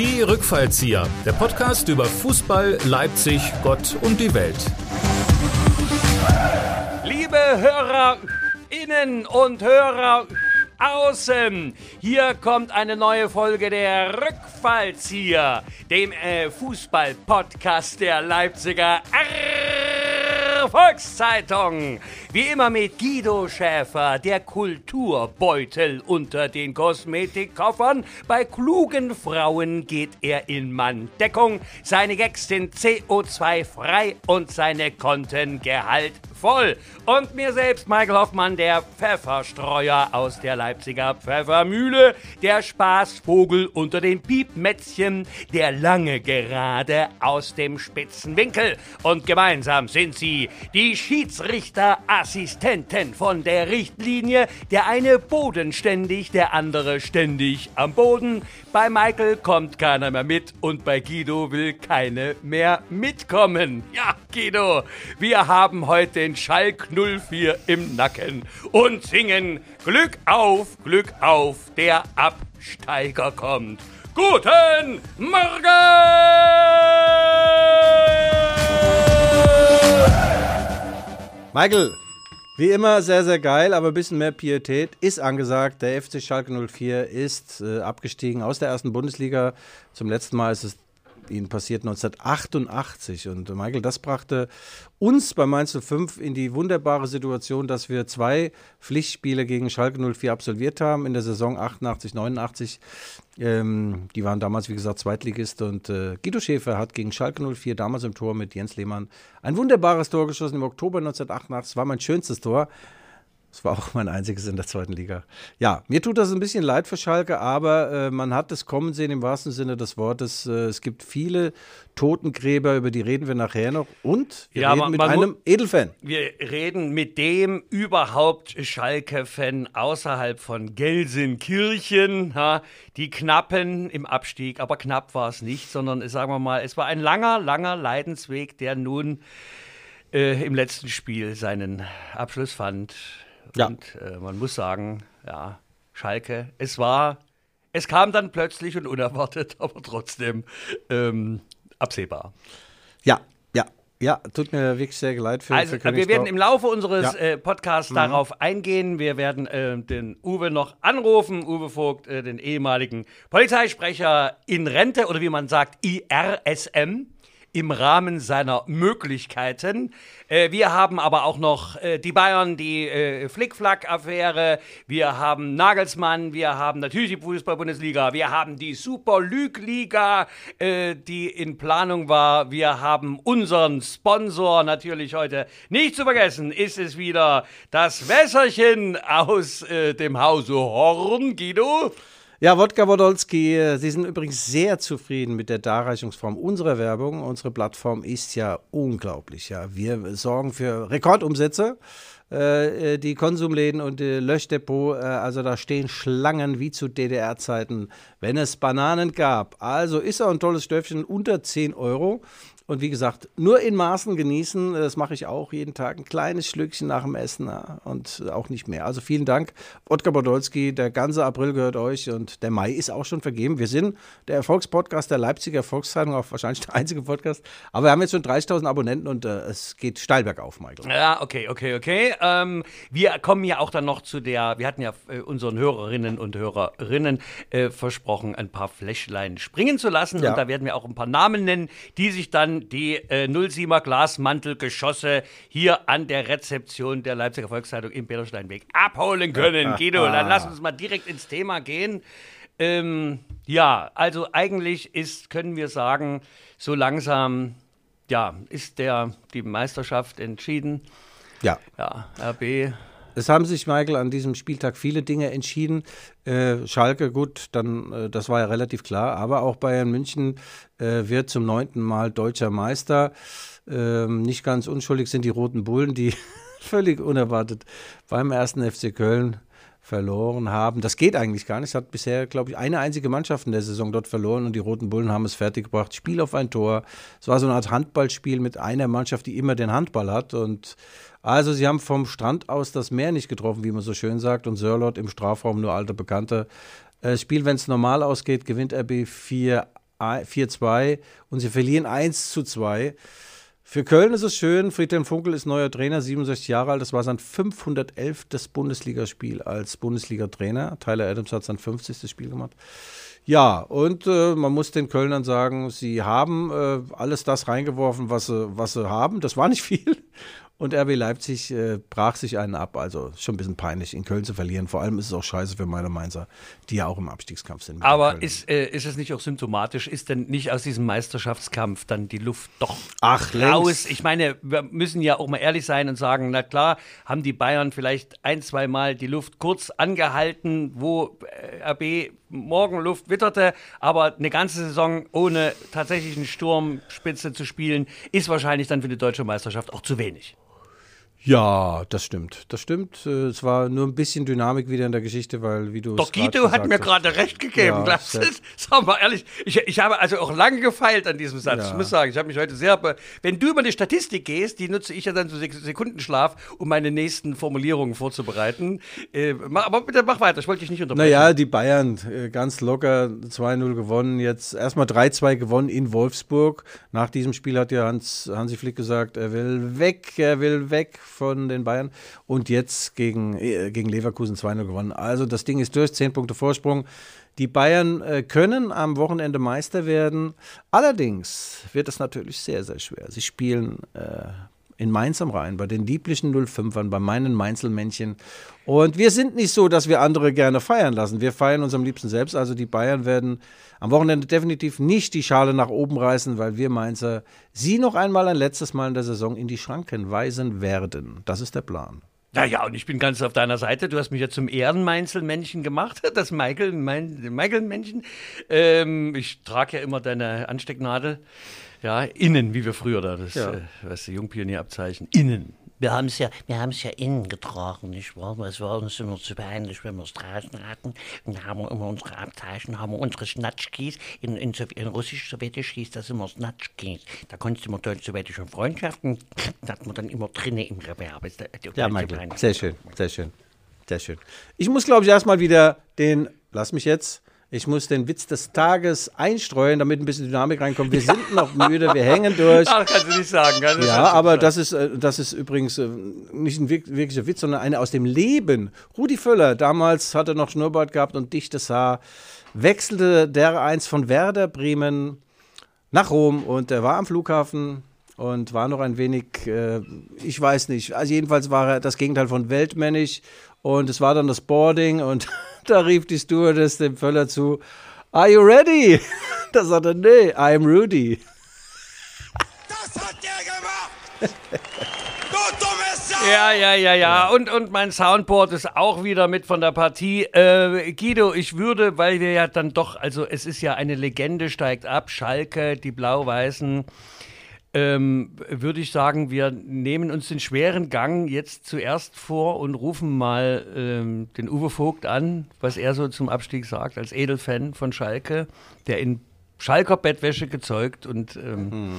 Die Rückfallzieher, der Podcast über Fußball, Leipzig, Gott und die Welt. Liebe Hörerinnen und Hörer außen, hier kommt eine neue Folge der Rückfallzieher, dem äh, Fußball-Podcast der Leipziger Volkszeitung. Wie immer mit Guido Schäfer, der Kulturbeutel unter den Kosmetikkoffern. Bei klugen Frauen geht er in Manndeckung. Seine Gags sind CO2-frei und seine Konten gehaltvoll. Und mir selbst, Michael Hoffmann, der Pfefferstreuer aus der Leipziger Pfeffermühle, der Spaßvogel unter den Piepmätzchen, der lange Gerade aus dem spitzen Winkel. Und gemeinsam sind sie die Schiedsrichterassistenten von der Richtlinie. Der eine bodenständig, der andere ständig am Boden. Bei Michael kommt keiner mehr mit und bei Guido will keine mehr mitkommen. Ja, Guido, wir haben heute den Schalk 04 im Nacken und singen Glück auf, Glück auf, der Absteiger kommt. Guten Morgen! Michael, wie immer sehr, sehr geil, aber ein bisschen mehr Pietät ist angesagt. Der FC Schalke 04 ist äh, abgestiegen aus der ersten Bundesliga. Zum letzten Mal ist es ihnen passiert 1988. Und äh, Michael, das brachte uns bei Mainz 05 in die wunderbare Situation, dass wir zwei Pflichtspiele gegen Schalke 04 absolviert haben in der Saison 88, 89. Ähm, die waren damals, wie gesagt, Zweitligist und äh, Guido Schäfer hat gegen Schalke 04 damals im Tor mit Jens Lehmann ein wunderbares Tor geschossen im Oktober 1988. Das war mein schönstes Tor. Das war auch mein einziges in der zweiten Liga. Ja, mir tut das ein bisschen leid für Schalke, aber äh, man hat es kommen sehen im wahrsten Sinne des Wortes. Äh, es gibt viele Totengräber, über die reden wir nachher noch. Und wir Ja, reden man- mit man einem Edelfan. Wir reden mit dem überhaupt Schalke-Fan außerhalb von Gelsenkirchen. Ha, die Knappen im Abstieg, aber knapp war es nicht, sondern äh, sagen wir mal, es war ein langer, langer Leidensweg, der nun äh, im letzten Spiel seinen Abschluss fand. Ja. Und äh, man muss sagen, ja, Schalke, es war, es kam dann plötzlich und unerwartet, aber trotzdem ähm, absehbar. Ja, ja, ja, tut mir wirklich sehr leid für, Also, für wir werden im Laufe unseres Ja. äh, Podcasts darauf eingehen. Wir werden äh, den Uwe noch anrufen, Uwe Vogt, äh, den ehemaligen Polizeisprecher in Rente oder wie man sagt, IRSM. Im Rahmen seiner Möglichkeiten. Äh, wir haben aber auch noch äh, die Bayern, die äh, Flickflack-Affäre. Wir haben Nagelsmann. Wir haben natürlich die Fußball-Bundesliga. Wir haben die Super-League-Liga, äh, die in Planung war. Wir haben unseren Sponsor natürlich heute nicht zu vergessen. Ist es wieder das Wässerchen aus äh, dem Hause Horn, Guido? Ja, Wodka Wodolski, äh, Sie sind übrigens sehr zufrieden mit der Darreichungsform unserer Werbung. Unsere Plattform ist ja unglaublich. Ja. Wir sorgen für Rekordumsätze. Äh, äh, die Konsumläden und die Löschdepot, äh, also da stehen Schlangen wie zu DDR-Zeiten, wenn es Bananen gab. Also ist auch ein tolles Stöffchen unter 10 Euro. Und wie gesagt, nur in Maßen genießen, das mache ich auch jeden Tag, ein kleines Schlückchen nach dem Essen ja, und auch nicht mehr. Also vielen Dank, Otkar Podolski, der ganze April gehört euch und der Mai ist auch schon vergeben. Wir sind der Erfolgspodcast der Leipziger Volkszeitung, auch wahrscheinlich der einzige Podcast, aber wir haben jetzt schon 30.000 Abonnenten und äh, es geht steil bergauf, Michael. Ja, okay, okay, okay. Ähm, wir kommen ja auch dann noch zu der, wir hatten ja äh, unseren Hörerinnen und Hörerinnen äh, versprochen, ein paar Fläschlein springen zu lassen. Ja. Und da werden wir auch ein paar Namen nennen, die sich dann die äh, 07er Glasmantelgeschosse hier an der Rezeption der Leipziger Volkszeitung im Petersteinweg abholen können. Guido, dann lass uns mal direkt ins Thema gehen. Ähm, ja, also eigentlich ist, können wir sagen, so langsam, ja, ist der, die Meisterschaft entschieden. Ja. Ja, RB. Es haben sich, Michael, an diesem Spieltag viele Dinge entschieden. Äh, Schalke, gut, dann, äh, das war ja relativ klar, aber auch Bayern München äh, wird zum neunten Mal deutscher Meister. Ähm, nicht ganz unschuldig sind die Roten Bullen, die völlig unerwartet beim ersten FC Köln verloren haben. Das geht eigentlich gar nicht. Es hat bisher, glaube ich, eine einzige Mannschaft in der Saison dort verloren und die Roten Bullen haben es fertiggebracht. Spiel auf ein Tor. Es war so eine Art Handballspiel mit einer Mannschaft, die immer den Handball hat. Und also sie haben vom Strand aus das Meer nicht getroffen, wie man so schön sagt. Und Sörlot im Strafraum nur alte Bekannte. Äh, Das Spiel, wenn es normal ausgeht, gewinnt RB 4 4-2 und sie verlieren 1 zu 2. Für Köln ist es schön. Friedhelm Funkel ist neuer Trainer, 67 Jahre alt. Das war sein 511. Bundesligaspiel als Bundesliga-Trainer. Tyler Adams hat sein 50. Spiel gemacht. Ja, und äh, man muss den Kölnern sagen, sie haben äh, alles das reingeworfen, was sie, was sie haben. Das war nicht viel. Und RB Leipzig äh, brach sich einen ab. Also schon ein bisschen peinlich, in Köln zu verlieren. Vor allem ist es auch scheiße für meine Mainzer, die ja auch im Abstiegskampf sind. Aber ist, äh, ist es nicht auch symptomatisch? Ist denn nicht aus diesem Meisterschaftskampf dann die Luft doch Ach, raus? längst. Ich meine, wir müssen ja auch mal ehrlich sein und sagen, na klar, haben die Bayern vielleicht ein, zwei Mal die Luft kurz angehalten, wo äh, RB Morgenluft witterte, aber eine ganze Saison ohne tatsächlichen Sturmspitze zu spielen, ist wahrscheinlich dann für die deutsche Meisterschaft auch zu wenig. Ja, das stimmt. Das stimmt. Äh, Es war nur ein bisschen Dynamik wieder in der Geschichte, weil, wie du Doch Guido hat mir gerade recht gegeben. Ja, Glaubst du? sehr- Sag mal ehrlich, ich, ich habe also auch lange gefeilt an diesem Satz. Ja. Ich muss sagen, ich habe mich heute sehr. Wenn du über die Statistik gehst, die nutze ich ja dann so Sek- Sekundenschlaf, um meine nächsten Formulierungen vorzubereiten. Äh, aber bitte mach weiter, ich wollte dich nicht unterbrechen. Naja, die Bayern äh, ganz locker 2-0 gewonnen. Jetzt erstmal 3-2 gewonnen in Wolfsburg. Nach diesem Spiel hat ja Hans, Hansi Flick gesagt, er will weg, er will weg von den Bayern. Und jetzt gegen, äh, gegen Leverkusen 2-0 gewonnen. Also das Ding ist durch, 10 Punkte Vorsprung. Die Bayern äh, können am Wochenende Meister werden. Allerdings wird es natürlich sehr, sehr schwer. Sie spielen äh, in Mainz am Rhein, bei den lieblichen 05ern, bei meinen Mainzelmännchen. Und wir sind nicht so, dass wir andere gerne feiern lassen. Wir feiern uns am liebsten selbst. Also die Bayern werden am Wochenende definitiv nicht die Schale nach oben reißen, weil wir Mainzer sie noch einmal ein letztes Mal in der Saison in die Schranken weisen werden. Das ist der Plan. Ja, ja, und ich bin ganz auf deiner Seite. Du hast mich ja zum Ehrenmeinzelmännchen gemacht, das Michael, mein, Michael-Männchen. Ähm, ich trage ja immer deine Anstecknadel. Ja, innen, wie wir früher da, das, Ja. äh, weißt du, Jungpionierabzeichen. Innen. Wir haben es ja, wir haben es ja innen getragen, nicht wahr? Es war uns immer zu peinlich, wenn wir es draußen hatten. Und da haben wir immer unsere Abzeichen, haben wir unsere Schnatschkis. In, in, in Russisch-Sowjetisch hieß das immer Schnatschkis. Da konntest du immer deutsch-sowjetische Freundschaften, das hat man dann immer drinnen im Reverb. Ja, Michael. Sehr schön, sehr schön, sehr schön. Ich muss, glaube ich, erstmal wieder den, lass mich jetzt, ich muss den Witz des Tages einstreuen, damit ein bisschen Dynamik reinkommt. Wir sind noch müde, wir hängen durch. Ach, kannst du nicht sagen. Kann, Ja, aber das ist, äh, das ist übrigens äh, nicht ein wirk- wirklicher Witz, sondern eine aus dem Leben. Rudi Völler, damals hat er noch Schnurrbart gehabt und dichtes Haar, wechselte der eins von Werder Bremen nach Rom und er war am Flughafen und war noch ein wenig, äh, ich weiß nicht, also jedenfalls war er das Gegenteil von weltmännisch und es war dann das Boarding und da rief die Stewardess dem Völler zu, Are you ready? Da sagt er, nee, I'm Rudy. Das hat der gemacht! Du dummes Sau! Ja, ja, ja, ja. Und, und mein Soundboard ist auch wieder mit von der Partie. Äh, Guido, ich würde, weil wir ja dann doch, also es ist ja eine Legende, steigt ab, Schalke, die Blau-Weißen. Ähm, würde ich sagen, wir nehmen uns den schweren Gang jetzt zuerst vor und rufen mal ähm, den Uwe Vogt an, was er so zum Abstieg sagt, als Edelfan von Schalke, der in Schalker Bettwäsche gezeugt und ähm,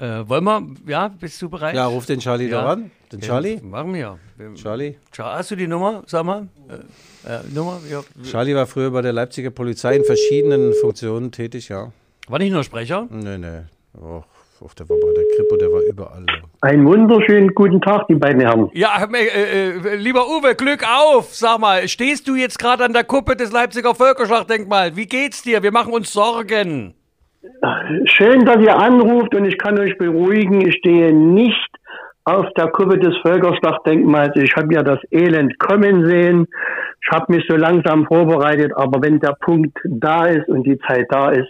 äh, wollen wir, ja, bist du bereit? Ja, ruf den Charlie Ja. da ran. Den Charlie? Machen wir. Charlie? Cha- Hast du die Nummer? Sag mal. Äh, äh, Nummer? Ja. Charlie war früher bei der Leipziger Polizei in verschiedenen Funktionen tätig, ja. War nicht nur Sprecher? Nee, nee. Och, och, der war bei der Kripo, der war überall. Einen wunderschönen guten Tag, die beiden Herren. Ja, äh, äh, lieber Uwe, Glück auf! Sag mal, stehst du jetzt gerade an der Kuppe des Leipziger Völkerschlachtdenkmals? Wie geht's dir? Wir machen uns Sorgen. Schön, dass ihr anruft und ich kann euch beruhigen, ich stehe nicht auf der Kuppe des Völkerschlachtdenkmals. Ich habe ja das Elend kommen sehen. Ich habe mich so langsam vorbereitet, aber wenn der Punkt da ist und die Zeit da ist,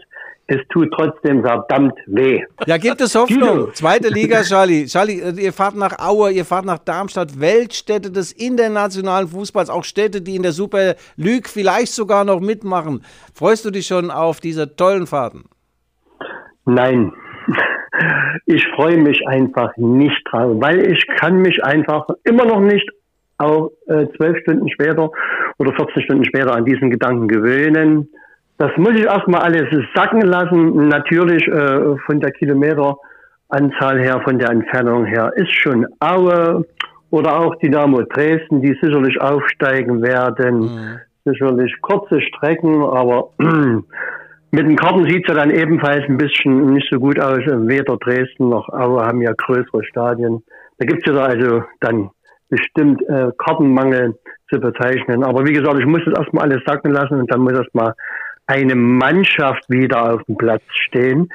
es tut trotzdem verdammt weh. Ja, gibt es Hoffnung. Zweite Liga, Charlie. Charlie, äh, ihr fahrt nach Aue, ihr fahrt nach Darmstadt, Weltstädte des internationalen Fußballs, auch Städte, die in der Super League vielleicht sogar noch mitmachen. Freust du dich schon auf diese tollen Fahrten? Nein, ich freue mich einfach nicht drauf, weil ich kann mich einfach immer noch nicht auch äh, zwölf Stunden später oder 14 Stunden später an diesen Gedanken gewöhnen. Das muss ich erstmal alles sacken lassen. Natürlich äh, von der Kilometeranzahl her, von der Entfernung her ist schon Aue oder auch Dynamo Dresden, die sicherlich aufsteigen werden. Sicherlich kurze Strecken, aber Mit den Karten sieht es ja dann ebenfalls ein bisschen nicht so gut aus. Weder Dresden noch Aue haben ja größere Stadien. Da gibt es ja also dann bestimmt äh, Kartenmangel zu bezeichnen. Aber wie gesagt, ich muss das erstmal alles sacken lassen und dann muss erstmal eine Mannschaft wieder auf dem Platz stehen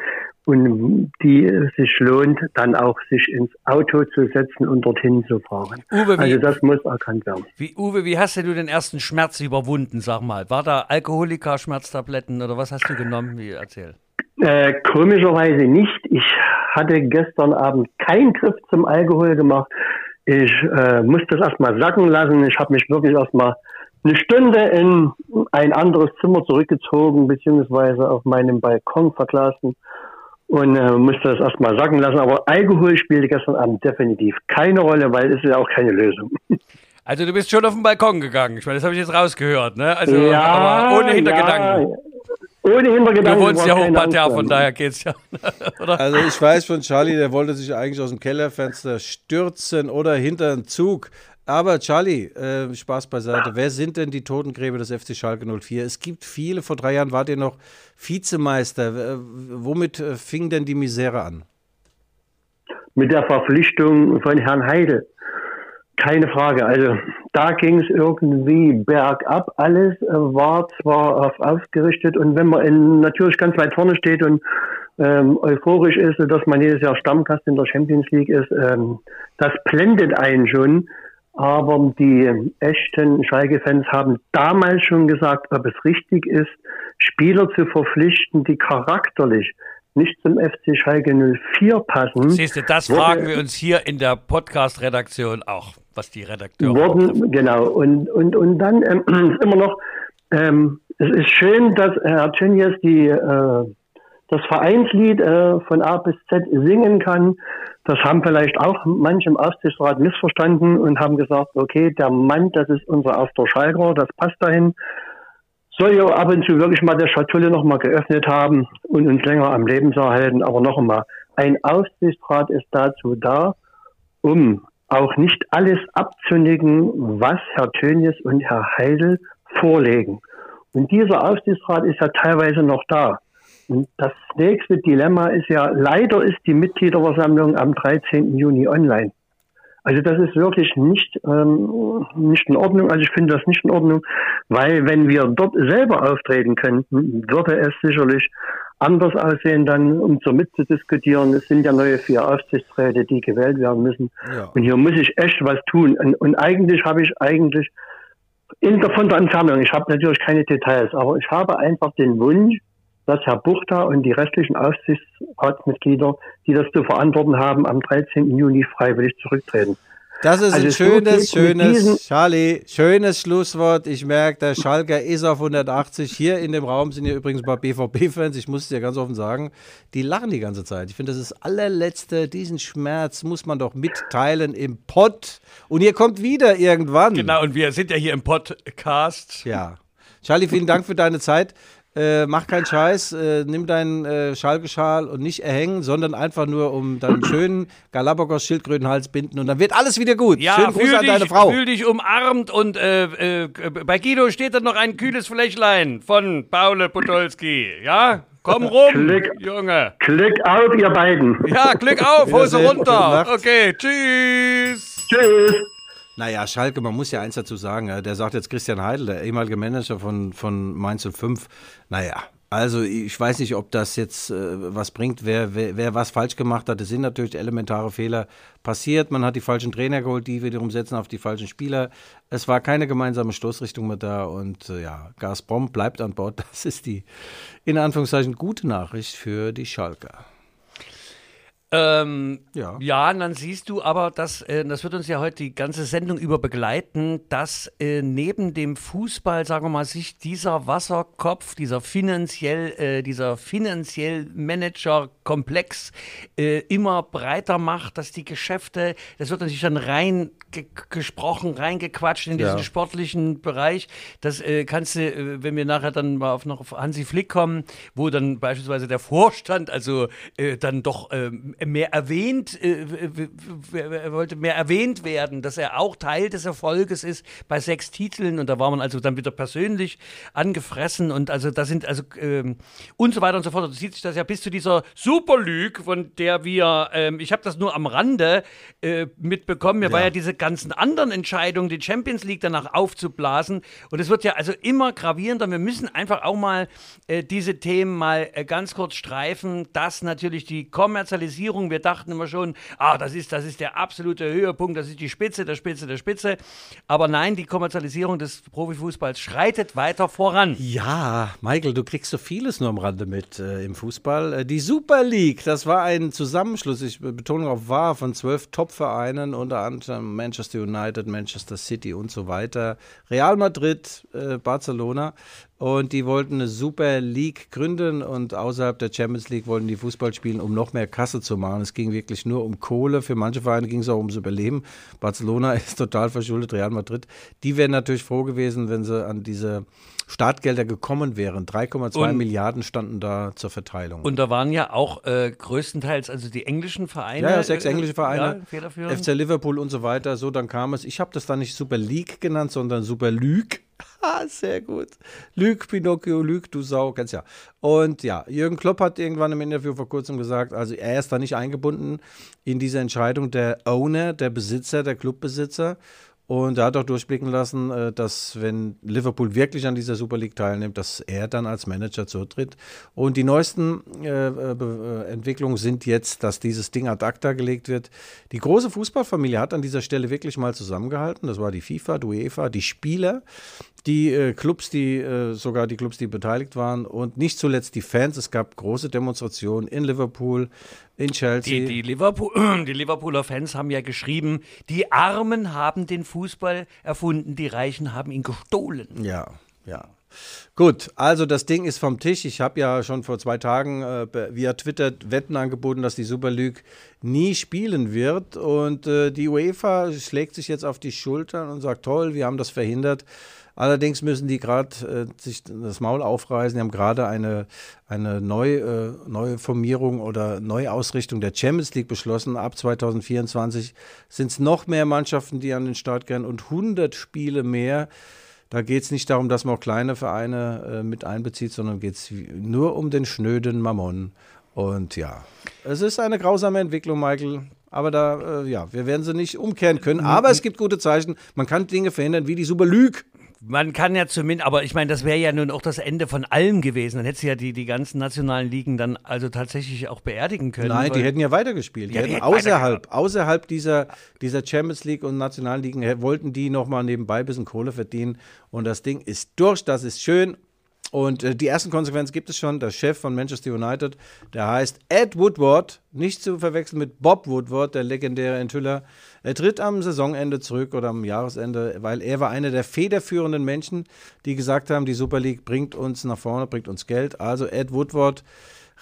und die es sich lohnt, dann auch sich ins Auto zu setzen und dorthin zu fahren. Uwe, wie- also das muss erkannt werden. Wie, Uwe, wie hast du den ersten Schmerz überwunden, sag mal? War da Alkoholiker-Schmerztabletten oder was hast du genommen? Wie, erzähl. Äh, komischerweise nicht. Ich hatte gestern Abend keinen Griff zum Alkohol gemacht. Ich äh, musste das erstmal sacken lassen. Ich habe mich wirklich erstmal eine Stunde in ein anderes Zimmer zurückgezogen, beziehungsweise auf meinem Balkon verglasen und äh, musste das erstmal sacken lassen. Aber Alkohol spielte gestern Abend definitiv keine Rolle, weil es ist ja auch keine Lösung. Also du bist schon auf den Balkon gegangen. Ich meine, das habe ich jetzt rausgehört, ne? Also aber ohne Hintergedanken. Ja, ohne Du Hintergedanken. wohnst ja hochparterre, von daher geht's ja. Oder? Also ich weiß von Charlie, der wollte sich eigentlich aus dem Kellerfenster stürzen oder hinter einen Zug. Aber Charlie, äh, Spaß beiseite. Wer sind denn die Totengräber des FC Schalke 04? Es gibt viele. Vor drei Jahren wart ihr noch Vizemeister. Äh, womit äh, fing denn die Misere an? mit der Verpflichtung von Herrn Heidel. Keine Frage. Also da ging es irgendwie bergab. Alles äh, war zwar auf ausgerichtet und wenn man in, natürlich ganz weit vorne steht und ähm, euphorisch ist, dass man jedes Jahr Stammgast in der Champions League ist, ähm, das blendet einen schon. Aber die echten Schalke-Fans haben damals schon gesagt, ob es richtig ist, Spieler zu verpflichten, die charakterlich nicht zum FC Schalke 04 passen. Siehst du, das wurde- fragen wir uns hier in der Podcast-Redaktion auch, was die Redakteure wurden, genau. Und, und, und dann ähm, ist immer noch, ähm, es ist schön, dass Herr Tönnies die, äh, das Vereinslied äh, von A bis Z singen kann. Das haben vielleicht auch manche im Aufsichtsrat missverstanden und haben gesagt, okay, der Mann, das ist unser erster Schalker, das passt dahin. Soll ja ab und zu wirklich mal der Schatulle nochmal geöffnet haben und uns länger am Leben zu erhalten. Aber noch einmal, ein Aufsichtsrat ist dazu da, um auch nicht alles abzunicken, was Herr Tönnies und Herr Heidel vorlegen. Und dieser Aufsichtsrat ist ja teilweise noch da. Und das nächste Dilemma ist ja, leider ist die Mitgliederversammlung am 13. Juni online. Also das ist wirklich nicht, ähm, nicht in Ordnung. Also ich finde das nicht in Ordnung, weil wenn wir dort selber auftreten könnten, würde es sicherlich anders aussehen, dann um so mitzudiskutieren. Es sind ja neue vier Aufsichtsräte, die gewählt werden müssen. Ja. Und hier muss ich echt was tun. Und, und eigentlich habe ich eigentlich in der, von der Entfernung, ich habe natürlich keine Details, aber ich habe einfach den Wunsch, dass Herr Buchter und die restlichen Aufsichtsratsmitglieder, die das zu verantworten haben, am 13. Juni freiwillig zurücktreten. Das ist Also ein schönes, schönes, Charlie, schönes Schlusswort. Ich merke, der Schalker ist auf 180. Hier in dem Raum sind ja übrigens ein paar BVB-Fans, ich muss es dir ganz offen sagen, die lachen die ganze Zeit. Ich finde, das ist das allerletzte, diesen Schmerz muss man doch mitteilen im Pott. Und ihr kommt wieder irgendwann. Genau, und wir sind ja hier im Podcast. Ja. Charlie, vielen Dank für deine Zeit. Äh, mach keinen Scheiß, äh, nimm deinen äh, Schalke-Schal und nicht erhängen, sondern einfach nur um deinen schönen Galapagos Schildkrötenhals binden und dann wird alles wieder gut. Ja, Schönen Gruß fühl an dich, deine Frau. fühl dich umarmt und äh, äh, bei Guido steht da noch ein kühles Flächlein von Paul Podolski. Ja, komm rum, Klick. Junge. Glück auf, ihr beiden. Ja, Glück auf, Hose runter. Okay, tschüss. Tschüss. Naja, Schalke, man muss ja eins dazu sagen, der sagt jetzt Christian Heidel, der ehemalige Manager von, von Mainz 05. Naja, also ich weiß nicht, ob das jetzt äh, was bringt, wer, wer, wer was falsch gemacht hat. Es sind natürlich elementare Fehler passiert. Man hat die falschen Trainer geholt, die wiederum setzen auf die falschen Spieler. Es war keine gemeinsame Stoßrichtung mehr da und äh, ja, Gazprom bleibt an Bord. Das ist die, in Anführungszeichen, gute Nachricht für die Schalker. Ähm, Ja. ja, und dann siehst du aber, dass, äh, das wird uns ja heute die ganze Sendung über begleiten, dass äh, neben dem Fußball, sagen wir mal, sich dieser Wasserkopf, dieser finanziell, äh, dieser finanziell Manager-Komplex äh, immer breiter macht, dass die Geschäfte, das wird natürlich dann rein ge gesprochen, reingequatscht in diesen Ja. sportlichen Bereich. Das äh, kannst du, äh, wenn wir nachher dann mal auf noch auf Hansi Flick kommen, wo dann beispielsweise der Vorstand also dann doch ähm, mehr erwähnt, äh, er wollte mehr erwähnt werden, dass er auch Teil des Erfolges ist bei sechs Titeln und da war man also dann wieder persönlich angefressen und also da sind also ähm, und so weiter und so fort. Da zieht sich das ja bis zu dieser Super League, von der wir, ähm, ich habe das nur am Rande äh, mitbekommen. Mir war ja diese ganzen anderen Entscheidungen, die Champions League danach aufzublasen und es wird ja also immer gravierender. Wir müssen einfach auch mal äh, diese Themen mal äh, ganz kurz streifen, dass natürlich die Kommerzialisierung, wir dachten immer schon, ah, das ist, das ist der absolute Höhepunkt, das ist die Spitze der Spitze der Spitze. Aber nein, die Kommerzialisierung des Profifußballs schreitet weiter voran. Ja, Michael, du kriegst so vieles nur am Rande mit äh, im Fußball. Äh, die Super League, das war ein Zusammenschluss, ich betone auf war, von zwölf Top-Vereinen, unter anderem Manchester United, Manchester City und so weiter, Real Madrid, äh, Barcelona. Und die wollten eine Super League gründen und außerhalb der Champions League wollten die Fußball spielen, um noch mehr Kasse zu machen. Es ging wirklich nur um Kohle. Für manche Vereine ging es auch ums Überleben. Barcelona ist total verschuldet, Real Madrid. Die wären natürlich froh gewesen, wenn sie an diese Startgelder gekommen wären. 3,2 Und- Milliarden standen da zur Verteilung. Und da waren ja auch äh, größtenteils also die englischen Vereine. ja, ja, sechs äh, englische Vereine, Ja. FC Liverpool und so weiter. So, dann kam es. Ich habe das dann nicht Super League genannt, sondern Super Lüg. Ah, sehr gut. Lüg, Pinocchio, Lüg, du Sau, kennst ja. Und ja, Jürgen Klopp hat irgendwann im Interview vor kurzem gesagt, also er ist da nicht eingebunden in diese Entscheidung der Owner, der Besitzer, der Clubbesitzer. Und er hat auch durchblicken lassen, äh, dass wenn Liverpool wirklich an dieser Super League teilnimmt, dass er dann als Manager zutritt. Und die neuesten äh, äh, äh, Entwicklungen sind jetzt, dass dieses Ding ad acta gelegt wird. Die große Fußballfamilie hat an dieser Stelle wirklich mal zusammengehalten. Das war die FIFA, die UEFA, die Spieler, die äh, Clubs, die äh, sogar die Clubs, die beteiligt waren und nicht zuletzt die Fans. Es gab große Demonstrationen in Liverpool, in Chelsea. Die, die, Liverpool, die Liverpooler Fans haben ja geschrieben, die Armen haben den Fußball erfunden, die Reichen haben ihn gestohlen. Ja, ja. Gut, also das Ding ist vom Tisch. Ich habe ja schon vor zwei Tagen äh, via Twitter Wetten angeboten, dass die Super League nie spielen wird. Und äh, die UEFA schlägt sich jetzt auf die Schultern und sagt, toll, wir haben das verhindert. Allerdings müssen die gerade äh, sich das Maul aufreißen. Die haben gerade eine, eine Neu, äh, neue Formierung oder Neuausrichtung der Champions League beschlossen. Ab 2024 sind es noch mehr Mannschaften, die an den Start gehen und 100 Spiele mehr. Da geht es nicht darum, dass man auch kleine Vereine äh, mit einbezieht, sondern geht es nur um den schnöden Mammon. Und ja, es ist eine grausame Entwicklung, Michael. Aber da, äh, ja, wir werden sie nicht umkehren können. Aber es gibt gute Zeichen. Man kann Dinge verhindern, wie die Super Lüg. Man kann ja zumindest, aber ich meine, das wäre ja nun auch das Ende von allem gewesen. Dann hättest du ja die, die ganzen nationalen Ligen dann also tatsächlich auch beerdigen können. Nein, die hätten ja weitergespielt. Die Ja, die hätten außerhalb, außerhalb dieser, dieser Champions League und nationalen Ligen wollten die nochmal nebenbei ein bisschen Kohle verdienen. Und das Ding ist durch, das ist schön. Und äh, die ersten Konsequenzen gibt es schon. Der Chef von Manchester United, der heißt Ed Woodward, nicht zu verwechseln mit Bob Woodward, der legendäre Enthüller. Er tritt am Saisonende zurück oder am Jahresende, weil er war einer der federführenden Menschen, die gesagt haben, die Super League bringt uns nach vorne, bringt uns Geld. Also Ed Woodward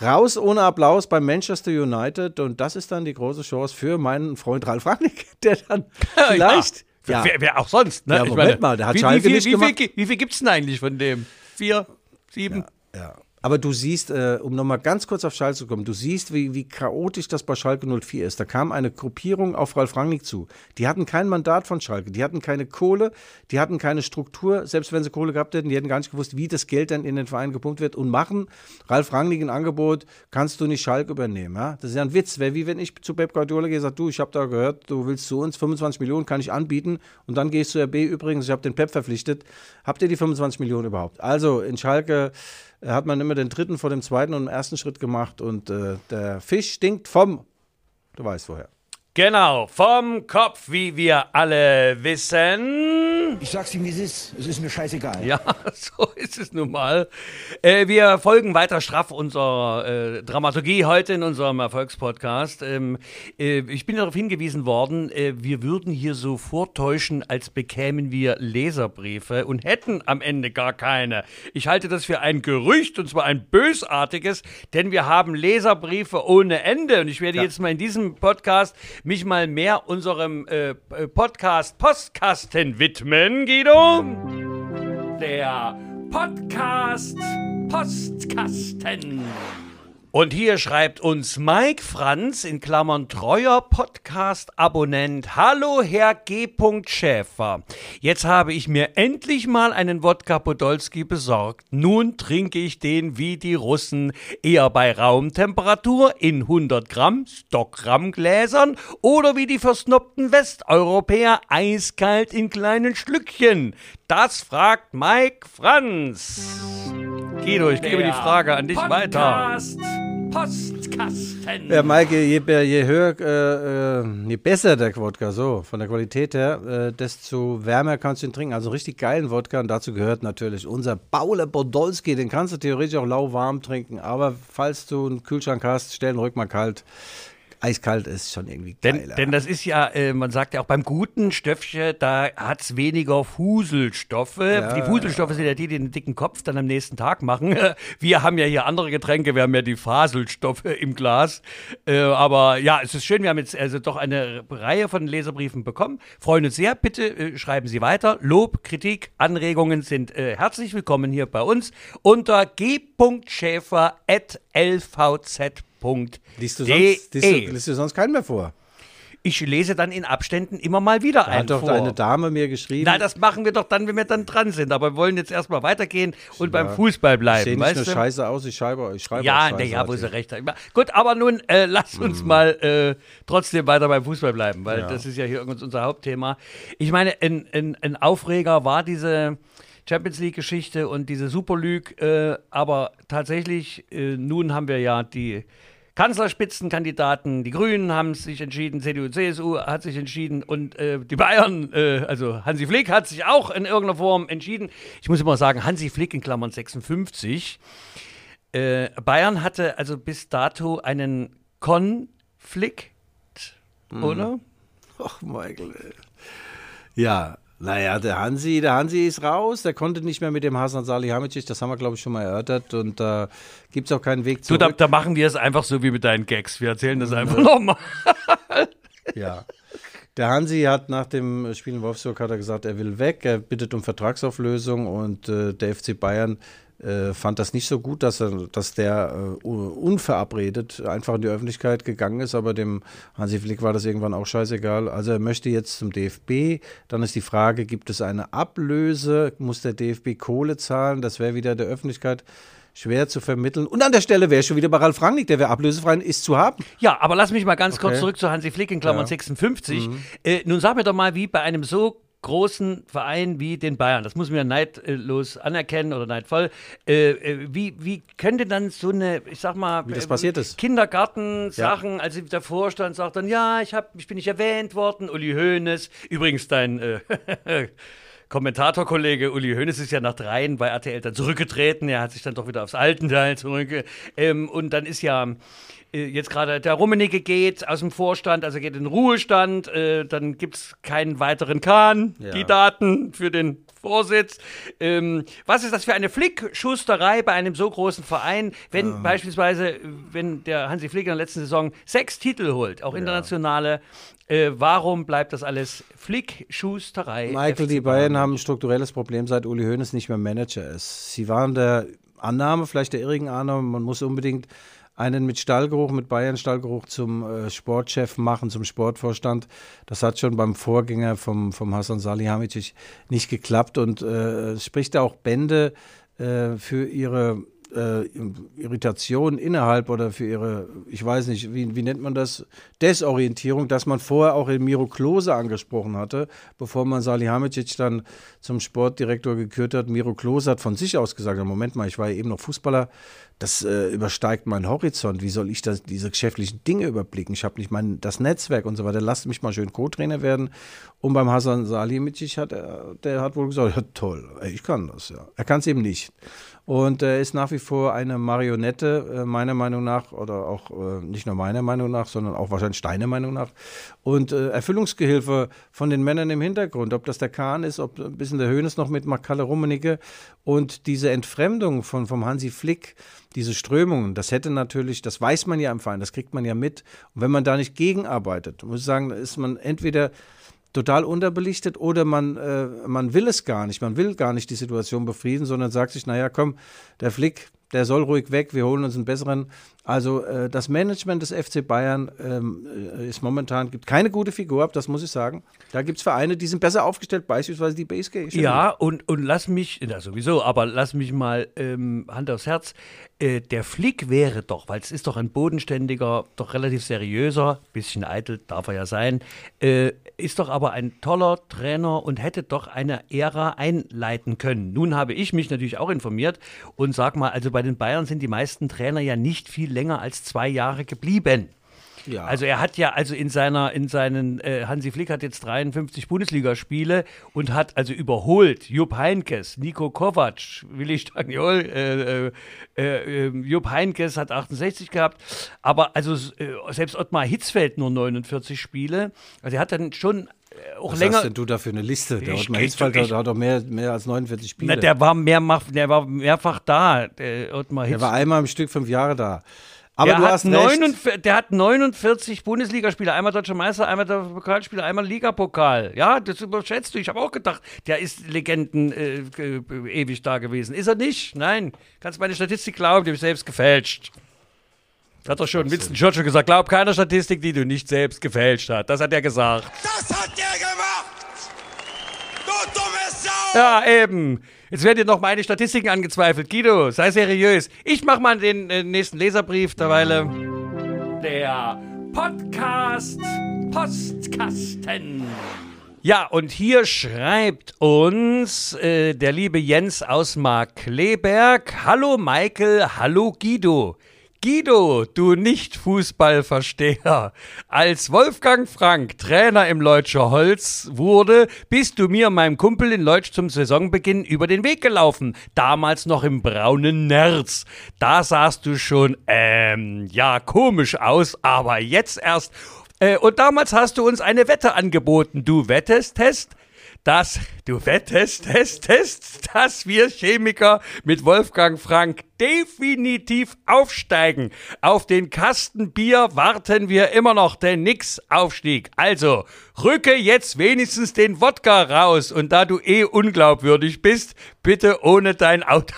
Raus ohne Applaus bei Manchester United und das ist dann die große Chance für meinen Freund Ralf Rangnick, der dann vielleicht. Ja. Wer, wer auch sonst, ne? Ja, Moment mal, der hat wie, Schalke wie viel, nicht wie gemacht. Viel, wie viel gibt es denn eigentlich von dem? Vier? Sieben? Ja. Aber du siehst, äh, um nochmal ganz kurz auf Schalke zu kommen, du siehst, wie, wie chaotisch das bei Schalke 04 ist. Da kam eine Gruppierung auf Ralf Rangnick zu. Die hatten kein Mandat von Schalke, die hatten keine Kohle, die hatten keine Struktur. Selbst wenn sie Kohle gehabt hätten, die hätten gar nicht gewusst, wie das Geld dann in den Verein gepumpt wird und machen Ralf Rangnick ein Angebot, kannst du nicht Schalke übernehmen. Ja? Das ist ja ein Witz. Wäre wie wenn ich zu Pep Guardiola gehe und sage, du, ich habe da gehört, du willst zu uns 25 Millionen, kann ich anbieten und dann gehe ich zu RB übrigens, ich habe den Pep verpflichtet. Habt ihr die 25 Millionen überhaupt? Also in Schalke hat man immer den dritten vor dem zweiten und den ersten Schritt gemacht und äh, der Fisch stinkt vom, du weißt woher. Genau, vom Kopf, wie wir alle wissen. Ich sag's ihm, wie es ist. Es ist mir scheißegal. Ja, so ist es nun mal. Äh, wir folgen weiter straff unserer äh, Dramaturgie heute in unserem Erfolgspodcast. Ähm, äh, ich bin darauf hingewiesen worden, äh, wir würden hier so vortäuschen, als bekämen wir Leserbriefe und hätten am Ende gar keine. Ich halte das für ein Gerücht und zwar ein bösartiges, denn wir haben Leserbriefe ohne Ende und ich werde jetzt mal in diesem Podcast mich mal mehr unserem äh, Podcast Postkasten widmen, Guido. Der Podcast Postkasten. Und hier schreibt uns Mike Franz in Klammern treuer Podcast-Abonnent. Hallo Herr G. Schäfer. Jetzt habe ich mir endlich mal einen Wodka Podolski besorgt. Nun trinke ich den wie die Russen eher bei Raumtemperatur in 100 Gramm Stockgramm Gläsern oder wie die versnobten Westeuropäer eiskalt in kleinen Schlückchen. Das fragt Mike Franz. Guido, ich gebe die Frage an dich weiter. Postkasten. Ja, Maike, je, je höher, äh, äh, je besser der Wodka, so, von der Qualität her, äh, desto wärmer kannst du ihn trinken. Also richtig geilen Wodka und dazu gehört natürlich unser Paule Podolski. Den kannst du theoretisch auch lauwarm trinken, aber falls du einen Kühlschrank hast, stell ihn ruhig mal kalt. Eiskalt ist schon irgendwie Denn, geiler. denn das ist ja, äh, man sagt ja auch beim guten Stöffchen, da hat es weniger Fuselstoffe. die Fuselstoffe sind ja die, die den dicken Kopf dann am nächsten Tag machen. Wir haben ja hier andere Getränke, wir haben ja die Faselstoffe im Glas. Äh, aber ja, es ist schön, wir haben jetzt also doch eine Reihe von Leserbriefen bekommen. Freuen uns sehr. Bitte äh, schreiben Sie weiter. Lob, Kritik, Anregungen sind äh, herzlich willkommen hier bei uns unter g.schäfer.lvz.de. liest, du sonst, liest, du, liest du sonst keinen mehr vor? Ich lese dann in Abständen immer mal wieder Da ein hat doch vor. eine Dame mir geschrieben. Na, das machen wir doch dann, wenn wir dann dran sind. Aber wir wollen jetzt erstmal weitergehen und beim Fußball ich bleiben. sehe nicht nur du? scheiße aus, ich schreibe, ich schreibe auch Ja, scheiße, nee, ja, wo hat sie recht haben. Gut, aber nun äh, lass Mhm. uns mal äh, trotzdem weiter beim Fußball bleiben, weil das ist ja hier unser Hauptthema. Ich meine, ein, ein, ein Aufreger war diese Champions League-Geschichte und diese Super League, äh, aber tatsächlich, äh, nun haben wir ja die Kanzlerspitzenkandidaten, die Grünen haben sich entschieden, CDU, CSU hat sich entschieden und äh, die Bayern, äh, also Hansi Flick hat sich auch in irgendeiner Form entschieden. Ich muss immer sagen, Hansi Flick in Klammern 56. Äh, Bayern hatte also bis dato einen Konflikt, oder? Ach, Michael. Ja, naja, der Hansi, der Hansi ist raus, der konnte nicht mehr mit dem Hasan Salihamidzic, das haben wir, glaube ich, schon mal erörtert und da gibt es auch keinen Weg Du, zurück. da, da machen wir es einfach so wie mit deinen Gags. Wir erzählen das einfach nochmal. Ja. Der Hansi hat nach dem Spiel in Wolfsburg hat er gesagt, er will weg, er bittet um Vertragsauflösung und äh, der FC Bayern äh, fand das nicht so gut, dass, er, dass der äh, un- unverabredet einfach in die Öffentlichkeit gegangen ist, aber dem Hansi Flick war das irgendwann auch scheißegal. Also er möchte jetzt zum DFB. Dann ist die Frage, gibt es eine Ablöse? Muss der DFB Kohle zahlen? Das wäre wieder der Öffentlichkeit schwer zu vermitteln. Und an der Stelle wäre schon wieder bei Ralf Rangnick, der wäre ablösefrei ist zu haben. Ja, aber lass mich mal ganz kurz Okay. zurück zu Hansi Flick in Klammern Ja. 56. Äh, nun sag mir doch mal, wie bei einem so großen Verein wie den Bayern, das muss man ja neidlos anerkennen oder neidvoll, äh, äh, wie, wie könnte dann so eine, ich sag mal, Wie das passiert ist. Kindergarten-Sachen, also der Vorstand sagt dann, ja, ich, hab, ich bin nicht erwähnt worden, Uli Hoeneß, übrigens dein äh, Kommentatorkollege Uli Hoeneß ist ja nach dreien bei RTL dann zurückgetreten. Er hat sich dann doch wieder aufs Altenteil zurück. Ähm, und dann ist ja äh, jetzt gerade der Rummenigge geht aus dem Vorstand, also geht in den Ruhestand. Äh, dann gibt es keinen weiteren Kahn. Ja. Die Daten für den Vorsitz. Ähm, was ist das für eine Flickschusterei bei einem so großen Verein, wenn beispielsweise, äh, wenn der Hansi Flick in der letzten Saison sechs Titel holt, auch internationale, äh, warum bleibt das alles Flickschusterei? Michael, die Bayern haben ein strukturelles Problem, seit Uli Hoeneß nicht mehr Manager ist. Sie waren der Annahme, vielleicht der irrigen Annahme, man muss unbedingt einen mit Stallgeruch, mit Bayern-Stallgeruch zum äh, Sportchef machen, zum Sportvorstand. Das hat schon beim Vorgänger vom, vom Hassan Salihamidzic nicht geklappt und äh, es spricht auch Bände äh, für ihre äh, Irritation innerhalb oder für ihre, ich weiß nicht, wie, wie nennt man das, Desorientierung, dass man vorher auch in Miro Klose angesprochen hatte, bevor man Salihamidzic dann zum Sportdirektor gekürt hat. Miro Klose hat von sich aus gesagt, Moment mal, ich war ja eben noch Fußballer, das äh, übersteigt meinen Horizont. Wie soll ich das, diese geschäftlichen Dinge überblicken? Ich habe nicht mein, das Netzwerk und so weiter. Lasst mich mal schön Co-Trainer werden. Und beim Hasan Salihamidzic hat er, der hat wohl gesagt, ja, toll, ich kann das, ja. Er kann es eben nicht. Und er ist nach wie vor eine Marionette, äh, meiner Meinung nach, oder auch äh, nicht nur meiner Meinung nach, sondern auch wahrscheinlich deiner Meinung nach. Und äh, Erfüllungsgehilfe von den Männern im Hintergrund, ob das der Kahn ist, ob ein bisschen der Höhnes noch mit Makalle Rummenigge. Und diese Entfremdung von, vom Hansi Flick, diese Strömungen, das hätte natürlich, das weiß man ja im Verein, das kriegt man ja mit. Und wenn man da nicht gegenarbeitet, muss ich sagen, ist man entweder total unterbelichtet oder man, äh, man will es gar nicht. Man will gar nicht die Situation befrieden, sondern sagt sich, naja, komm, der Flick, der soll ruhig weg, wir holen uns einen besseren. Also äh, das Management des FC Bayern ähm, äh, ist momentan, gibt keine gute Figur ab, das muss ich sagen. Da gibt es Vereine, die sind besser aufgestellt, beispielsweise die BSG. Ja, und, und lass mich, ja sowieso, aber lass mich mal ähm, Hand aufs Herz. Äh, der Flick wäre doch, weil es ist doch ein bodenständiger, doch relativ seriöser, bisschen eitel darf er ja sein, äh, ist doch aber ein toller Trainer und hätte doch eine Ära einleiten können. Nun habe ich mich natürlich auch informiert und sag mal, also bei den Bayern sind die meisten Trainer ja nicht viel länger als zwei Jahre geblieben. Ja. Also er hat ja also in seiner, in seinen, äh, Hansi Flick hat jetzt 53 Bundesligaspiele und hat also überholt Jupp Heinkes, Nico Kovac, Willi Stagnol, äh, äh, äh, Jupp Heinkes hat 68 gehabt, aber also äh, selbst Ottmar Hitzfeld nur 49 Spiele. Also er hat dann schon auch Was länger. hast denn du da für eine Liste? Der Ottmar Hitzfeld hat, doch mehr, mehr als 49 Spiele. Na, der war mehr, der war mehrfach da, der Ottmar Der war einmal im Stück fünf Jahre da. Aber Der du hat, hast recht. 49, der hat 49 Bundesligaspiele, einmal Deutscher Meister, einmal der Pokalspieler, einmal Ligapokal. Ja, das überschätzt du. Ich habe auch gedacht, der ist Legenden äh, ge- ewig da gewesen. Ist er nicht? Nein. Kannst meine Statistik glauben, die habe ich selbst gefälscht. Hat doch schon Winston Churchill gesagt, glaub keiner Statistik, die du nicht selbst gefälscht hast. Das hat er gesagt. Das hat der gemacht! Du dumme Sau! Ja, eben. Jetzt werden dir noch meine Statistiken angezweifelt. Guido, sei seriös. Ich mach mal den äh, nächsten Leserbrief derweile. Der Podcast Postkasten. Ja, und hier schreibt uns äh, der liebe Jens aus Markleberg. Hallo Michael, hallo Guido. Guido, du Nicht-Fußballversteher. Als Wolfgang Frank Trainer im Leutscher Holz wurde, bist du mir, meinem Kumpel in Leutsch zum Saisonbeginn über den Weg gelaufen. Damals noch im braunen Nerz. Da sahst du schon, ähm, ja, komisch aus, aber jetzt erst. Äh, und damals hast du uns eine Wette angeboten. Du wettest, Test? Dass du wettest, test, test, dass wir Chemiker mit Wolfgang Frank definitiv aufsteigen. Auf den Kasten Bier warten wir immer noch, denn nix Aufstieg. Also, rücke jetzt wenigstens den Wodka raus und da du eh unglaubwürdig bist, bitte ohne dein Auto.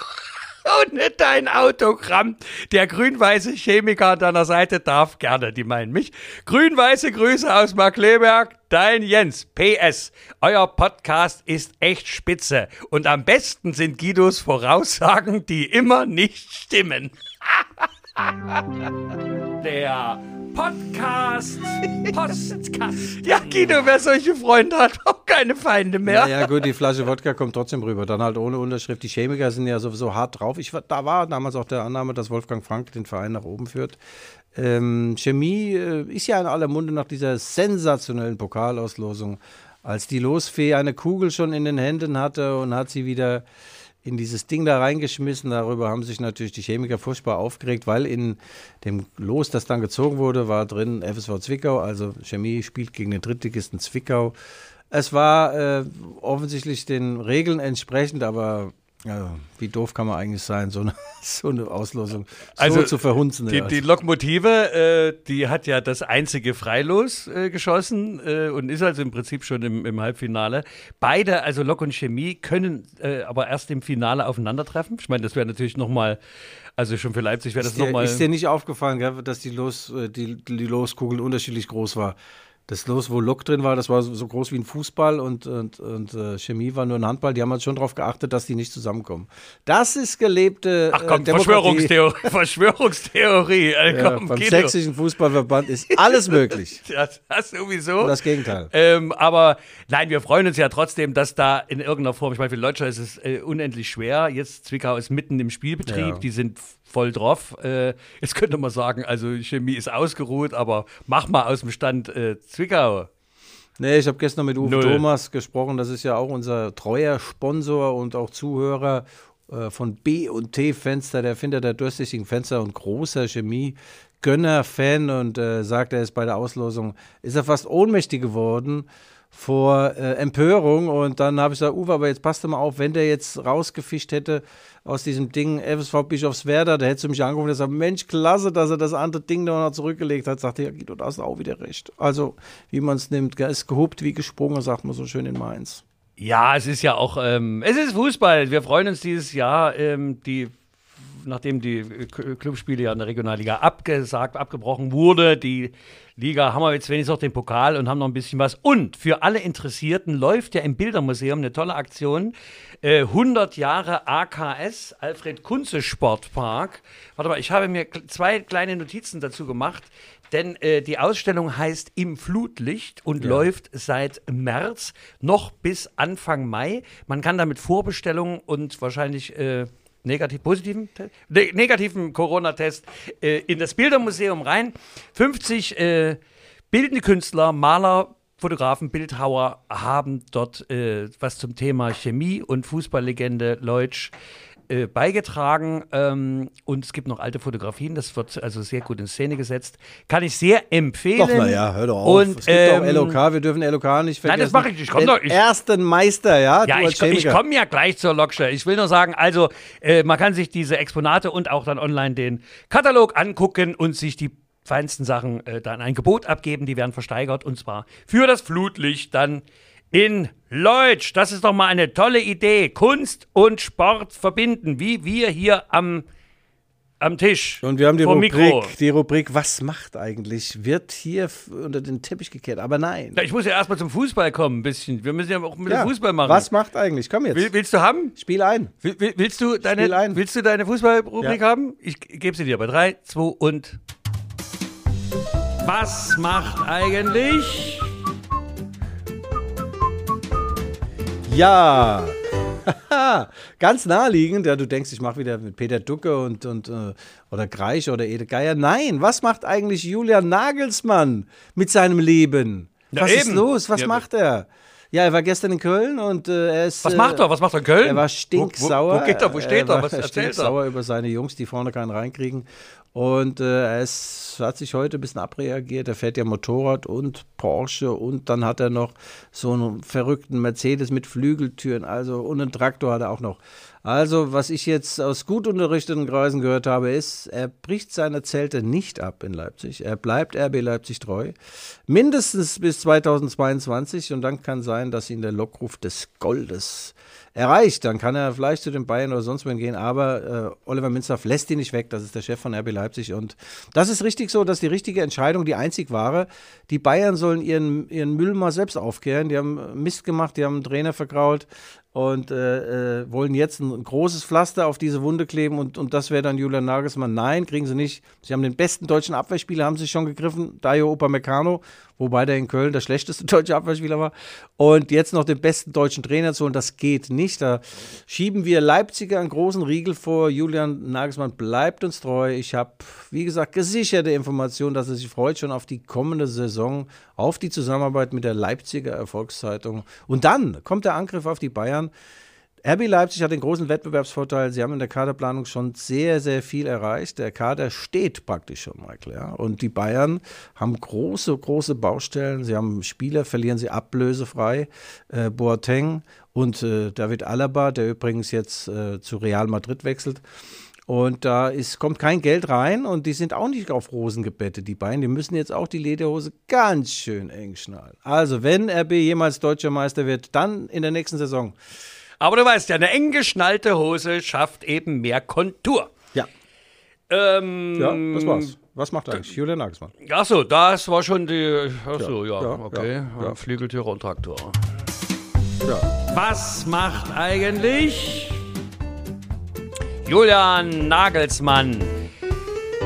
Ohne dein Autogramm. Der grün-weiße Chemiker an deiner Seite darf gerne, die meinen mich. Grün-weiße Grüße aus Markleberg, dein Jens. PS, euer Podcast ist echt spitze. Und am besten sind Guidos Voraussagen, die immer nicht stimmen. Der Podcast Postkasten. Ja, Guido, wer solche Freunde hat, auch keine Feinde mehr. Ja, gut, die Flasche Wodka kommt trotzdem rüber. Dann halt ohne Unterschrift. Die Chemiker sind ja sowieso hart drauf. Ich, war- da war damals auch der Annahme, dass Wolfgang Frank den Verein nach oben führt. Ähm, Chemie äh, ist ja in aller Munde nach dieser sensationellen Pokalauslosung. Als die Losfee eine Kugel schon in den Händen hatte und hat sie wieder in dieses Ding da reingeschmissen. Darüber haben sich natürlich die Chemiker furchtbar aufgeregt, weil in dem Los, das dann gezogen wurde, war drin FSV Zwickau, also Chemie spielt gegen den Drittligisten Zwickau. Es war äh, offensichtlich den Regeln entsprechend, aber ja, wie doof kann man eigentlich sein, so eine, so eine Auslosung so Also, zu verhunzen. Die, die Lokomotive, äh, die hat ja das einzige Freilos äh, geschossen äh, und ist also im Prinzip schon im, im Halbfinale. Beide, also Lok und Chemie, können äh, aber erst im Finale aufeinandertreffen. Ich meine, das wäre natürlich nochmal, also schon für Leipzig wäre das nochmal. ist dir nicht aufgefallen, gell, dass die, Los, äh, die, die Loskugel unterschiedlich groß war? Das Los, wo Lok drin war, das war so so groß wie ein Fußball und, und, und äh, Chemie war nur ein Handball. Die haben halt schon darauf geachtet, dass die nicht zusammenkommen. Das ist gelebte Ach komm, äh. Verschwörungstheorie. Verschwörungstheorie. Äh, Ja, komm, beim sächsischen Fußballverband ist alles möglich. Das, das sowieso. Und das Gegenteil. Ähm, aber nein, wir freuen uns ja trotzdem, dass da in irgendeiner Form, ich meine, für Deutscher ist es äh, unendlich schwer. Jetzt Zwickau ist mitten im Spielbetrieb, Ja. die sind voll drauf. Äh, jetzt könnte man sagen, also Chemie ist ausgeruht, aber mach mal aus dem Stand äh, Zwickau. Nee, ich habe gestern mit Uwe Null. Thomas gesprochen. Das ist ja auch unser treuer Sponsor und auch Zuhörer äh, von B und T Fenster, der Erfinder der durchsichtigen Fenster und großer Chemie. Gönner, Fan und äh, sagt, er ist bei der Auslosung, ist er fast ohnmächtig geworden vor äh, Empörung. Und dann habe ich gesagt, Uwe, aber jetzt passt doch mal auf, wenn der jetzt rausgefischt hätte aus diesem Ding FSV Bischofswerda, da hättest du mich angerufen und gesagt, Mensch, klasse, dass er das andere Ding da noch zurückgelegt hat. Sagte, ja, Guido, da hast du auch wieder recht. Also, wie man es nimmt, ist gehupt wie gesprungen, sagt man so schön in Mainz. Ja, es ist ja auch, ähm, es ist Fußball. Wir freuen uns dieses Jahr. Ähm, die nachdem die äh, Clubspiele ja in der Regionalliga abgesagt, abgebrochen wurde. Die Liga haben wir jetzt wenigstens noch den Pokal und haben noch ein bisschen was. Und für alle Interessierten läuft ja im Bildermuseum eine tolle Aktion. Äh, 100 Jahre AKS, Alfred Kunze Sportpark. Warte mal, ich habe mir zwei kleine Notizen dazu gemacht. Denn äh, die Ausstellung heißt Im Flutlicht und läuft seit März noch bis Anfang Mai. Man kann damit Vorbestellungen und wahrscheinlich äh, negativ, positiven, ne, negativen Corona-Test äh, in das Bildermuseum rein. 50 äh, bildende Künstler, Maler, Fotografen, Bildhauer haben dort äh, was zum Thema Chemie und Fußballlegende Leutsch äh, beigetragen. Ähm, und es gibt noch alte Fotografien, das wird also sehr gut in Szene gesetzt. Kann ich sehr empfehlen. Doch, naja, hör doch auf. Und, es gibt ähm, auch LOK, wir dürfen LOK nicht vergessen. Nein, das mache ich nicht. Komm Den doch, ich- ersten Meister, ja? Ja, ich, ich komme ja gleich zur Lokstelle. Ich will nur sagen, also äh, man kann sich diese Exponate und auch dann online den Katalog angucken und sich die feinsten Sachen äh, dann ein Gebot abgeben. Die werden versteigert und zwar für das Flutlicht dann in Leutsch. Das ist doch mal eine tolle Idee. Kunst und Sport verbinden, wie wir hier am, am Tisch. Und wir haben die Rubrik, Mikro. die Rubrik, was macht eigentlich? Wird hier unter den Teppich gekehrt, aber nein. Ich muss ja erstmal zum Fußball kommen, ein bisschen. Wir müssen ja auch mit Ja, dem Fußball machen. Was macht eigentlich? Komm jetzt. Will, willst du haben? Spiel ein. Will, will, willst, du Spiel deine, ein. willst du deine Fußballrubrik Ja. haben? Ich gebe sie dir bei 3, 2 und. Was macht eigentlich? Ja. Ganz naheliegend, ja, du denkst, ich mache wieder mit Peter Ducke und, und äh, oder Greich oder Ede Geier. Nein, was macht eigentlich Julian Nagelsmann mit seinem Leben? Ja, was ist eben. los? Was Ja, macht er? Ja, er war gestern in Köln und äh, er ist. Was macht er? Was macht er in Köln? Er war Wo- stinksauer. Wo, wo geht er? Wo steht er? war Was erzählt er? stinksauer über seine Jungs, die vorne keinen reinkriegen. Und äh, ist, hat sich heute ein bisschen abreagiert. Er fährt ja Motorrad und Porsche und dann hat er noch so einen verrückten Mercedes mit Flügeltüren. Also und einen Traktor hat er auch noch. Also, was ich jetzt aus gut unterrichteten Kreisen gehört habe, ist, er bricht seine Zelte nicht ab in Leipzig. Er bleibt RB Leipzig treu. Mindestens bis 2022 und dann kann sein, dass ihn der Lockruf des Goldes erreicht. Dann kann er vielleicht zu den Bayern oder sonst wohin gehen, aber äh, Oliver Minzlaff lässt ihn nicht weg. Das ist der Chef von RB Leipzig und das ist richtig so, dass die richtige Entscheidung die einzig wahre. Die Bayern sollen ihren, ihren Müll mal selbst aufkehren. Die haben Mist gemacht, die haben einen Trainer vergrault und äh, äh, wollen jetzt ein, großes Pflaster auf diese Wunde kleben und, und das wäre dann Julian Nagelsmann. Nein, kriegen sie nicht. Sie haben den besten deutschen Abwehrspieler, haben sie schon gegriffen, Dayo Upamecano, wobei der in Köln der schlechteste deutsche Abwehrspieler war. Und jetzt noch den besten deutschen Trainer zu holen, das geht nicht. Da schieben wir Leipziger einen großen Riegel vor. Julian Nagelsmann bleibt uns treu. Ich habe, wie gesagt, gesicherte Informationen, dass er sich freut schon auf die kommende Saison, auf die Zusammenarbeit mit der Leipziger Erfolgszeitung. Und dann kommt der Angriff auf die Bayern. RB Leipzig hat den großen Wettbewerbsvorteil. Sie haben in der Kaderplanung schon sehr, sehr viel erreicht. Der Kader steht praktisch schon, Michael. Ja? Und die Bayern haben große, große Baustellen. Sie haben Spieler, verlieren sie ablösefrei. Äh, Boateng und äh, David Alaba, der übrigens jetzt äh, zu Real Madrid wechselt. Und da ist, kommt kein Geld rein und die sind auch nicht auf Rosen gebettet, die Bayern. Die müssen jetzt auch die Lederhose ganz schön eng schnallen. Also, wenn RB jemals deutscher Meister wird, dann in der nächsten Saison. Aber du weißt ja, eine eng geschnallte Hose schafft eben mehr Kontur. Ja. Ähm, Ja, das war's. Was macht eigentlich Julian Nagelsmann? Achso, das war schon die. Achso, ja, ja, okay. ja, ja. Flügeltürer und Traktor. Ja. Was macht eigentlich Julian Nagelsmann?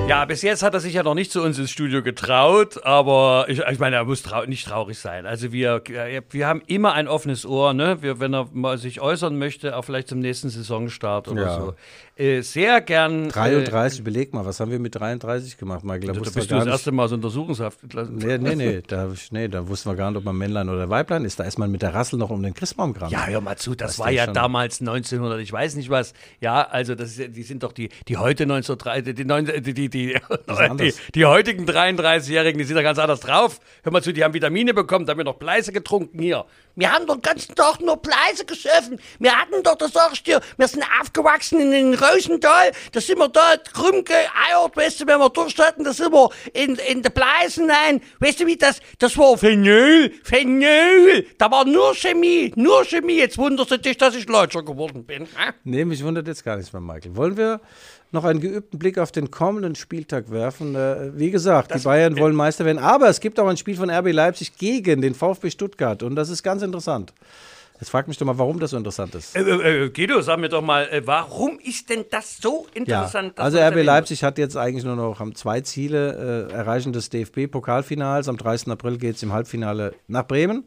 Ja, bis jetzt hat er sich ja noch nicht zu uns ins Studio getraut, aber ich, ich meine, er muss trau nicht traurig sein. Also wir, wir haben immer ein offenes Ohr, ne? Wir, wenn er mal sich äußern möchte, auch vielleicht zum nächsten Saisonstart oder Ja. so. Äh, sehr gern. 33, überleg mal, was haben wir mit 33 gemacht, Michael? Da Äh, da bist du das nicht. erste Mal so Untersuchungshaft. Nee, nee, nee, da, nee, da wussten wir gar nicht, ob man Männlein oder Weiblein ist. Da ist man mit der Rassel noch um den Christbaum gerannt. Ja, hör mal zu, das Das war ja schon- damals 1900, ich weiß nicht was. Ja, also das ist, die sind doch die, die heute 1903, die, die, die, die, die, die, die heutigen 33-Jährigen, die sind da ganz anders drauf. Hör mal zu, die haben Vitamine bekommen, da haben wir noch Bleiße getrunken hier. Wir haben doch den ganzen Tag nur Pleise gesoffen. Wir hatten doch, das dir, wir sind aufgewachsen in den Rösental. Da sind wir da krumm geeiert, weißt du, wenn wir Durst hatten, da sind wir in, in die Pleisen rein. Weißt du, wie das, das war Phenyl, Phenyl. Da war nur Chemie, nur Chemie. Jetzt wunderst du dich, dass ich Leutscher geworden bin. hä? Nee, mich wundert jetzt gar nichts mehr, Michael. Wollen wir noch einen geübten Blick auf den kommenden Spieltag werfen? Äh, wie gesagt, die Bayern wollen Meister werden, aber es gibt auch ein Spiel von RB Leipzig gegen den VfB Stuttgart und das ist ganz interessant. Jetzt frag mich doch mal, warum das so interessant ist. Äh, äh, äh, Guido, sag mir doch mal, äh, warum ist denn das so Ja, interessant? dass also das RB Leipzig hat jetzt eigentlich nur noch haben zwei Ziele: Erreichen des DFB-Pokalfinals. Am 30. April geht es im Halbfinale nach Bremen.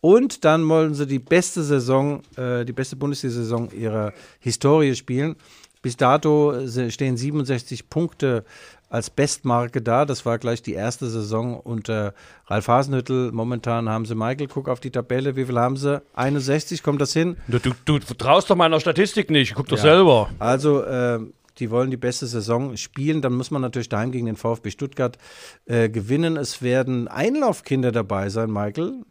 Und dann wollen sie die beste Saison, die beste Bundesliga-Saison ihrer Historie spielen. Bis dato äh, stehen 67 Punkte als Bestmarke da. Das war gleich die erste Saison unter Ralf Hasenhüttel. Momentan haben sie Michael, guck auf die Tabelle. Wie viel haben sie? 61, kommt das hin? Du, du, du traust doch meiner Statistik nicht, guck doch selber. Also, äh, die wollen die beste Saison spielen. Dann muss man natürlich daheim gegen den VfB Stuttgart äh, gewinnen. Es werden Einlaufkinder dabei sein, Michael.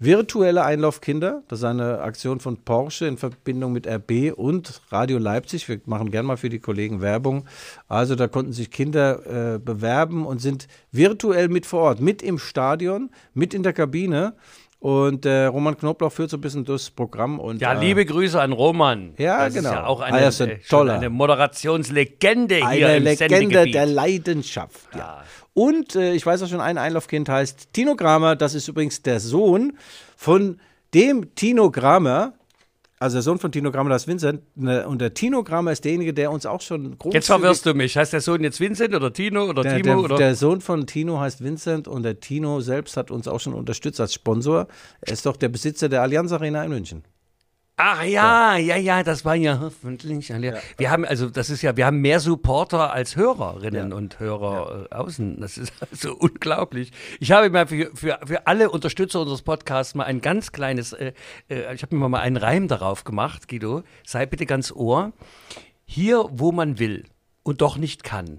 Virtuelle Einlaufkinder, das ist eine Aktion von Porsche in Verbindung mit RB und Radio Leipzig. Wir machen gerne mal für die Kollegen Werbung. Also da konnten sich Kinder äh, bewerben und sind virtuell mit vor Ort, mit im Stadion, mit in der Kabine. Und äh, Roman Knoblauch führt so ein bisschen durchs Programm. Und, Ja, äh, liebe Grüße an Roman. Ja, das genau. Ist ja auch Ah, eine, ist ein äh, eine Moderationslegende hier Eine im Legende der Leidenschaft. Ja. Und äh, ich weiß auch schon, ein Einlaufkind heißt Tino Kramer. Das ist übrigens der Sohn von dem Tino Kramer. Also der Sohn von Tino Kramer, das ist Vincent. Ne, Und der Tino Kramer ist derjenige, der uns auch schon groß. Jetzt verwirrst du mich. Heißt der Sohn jetzt Vincent oder Tino oder Der, Timo? der, oder? der Sohn von Tino heißt Vincent und der Tino selbst hat uns auch schon unterstützt als Sponsor. Er ist doch der Besitzer der Allianz Arena in München. Ach ja, ja, ja, das war ja hoffentlich. alle- Wir haben also, das ist ja, wir haben mehr Supporter als Hörerinnen und Hörer äh, außen. Das ist also unglaublich. Ich habe mal für, für, für alle Unterstützer unseres Podcasts mal ein ganz kleines, äh, äh, ich habe mir mal einen Reim darauf gemacht, Guido. Sei bitte ganz ohr. Hier, wo man will und doch nicht kann.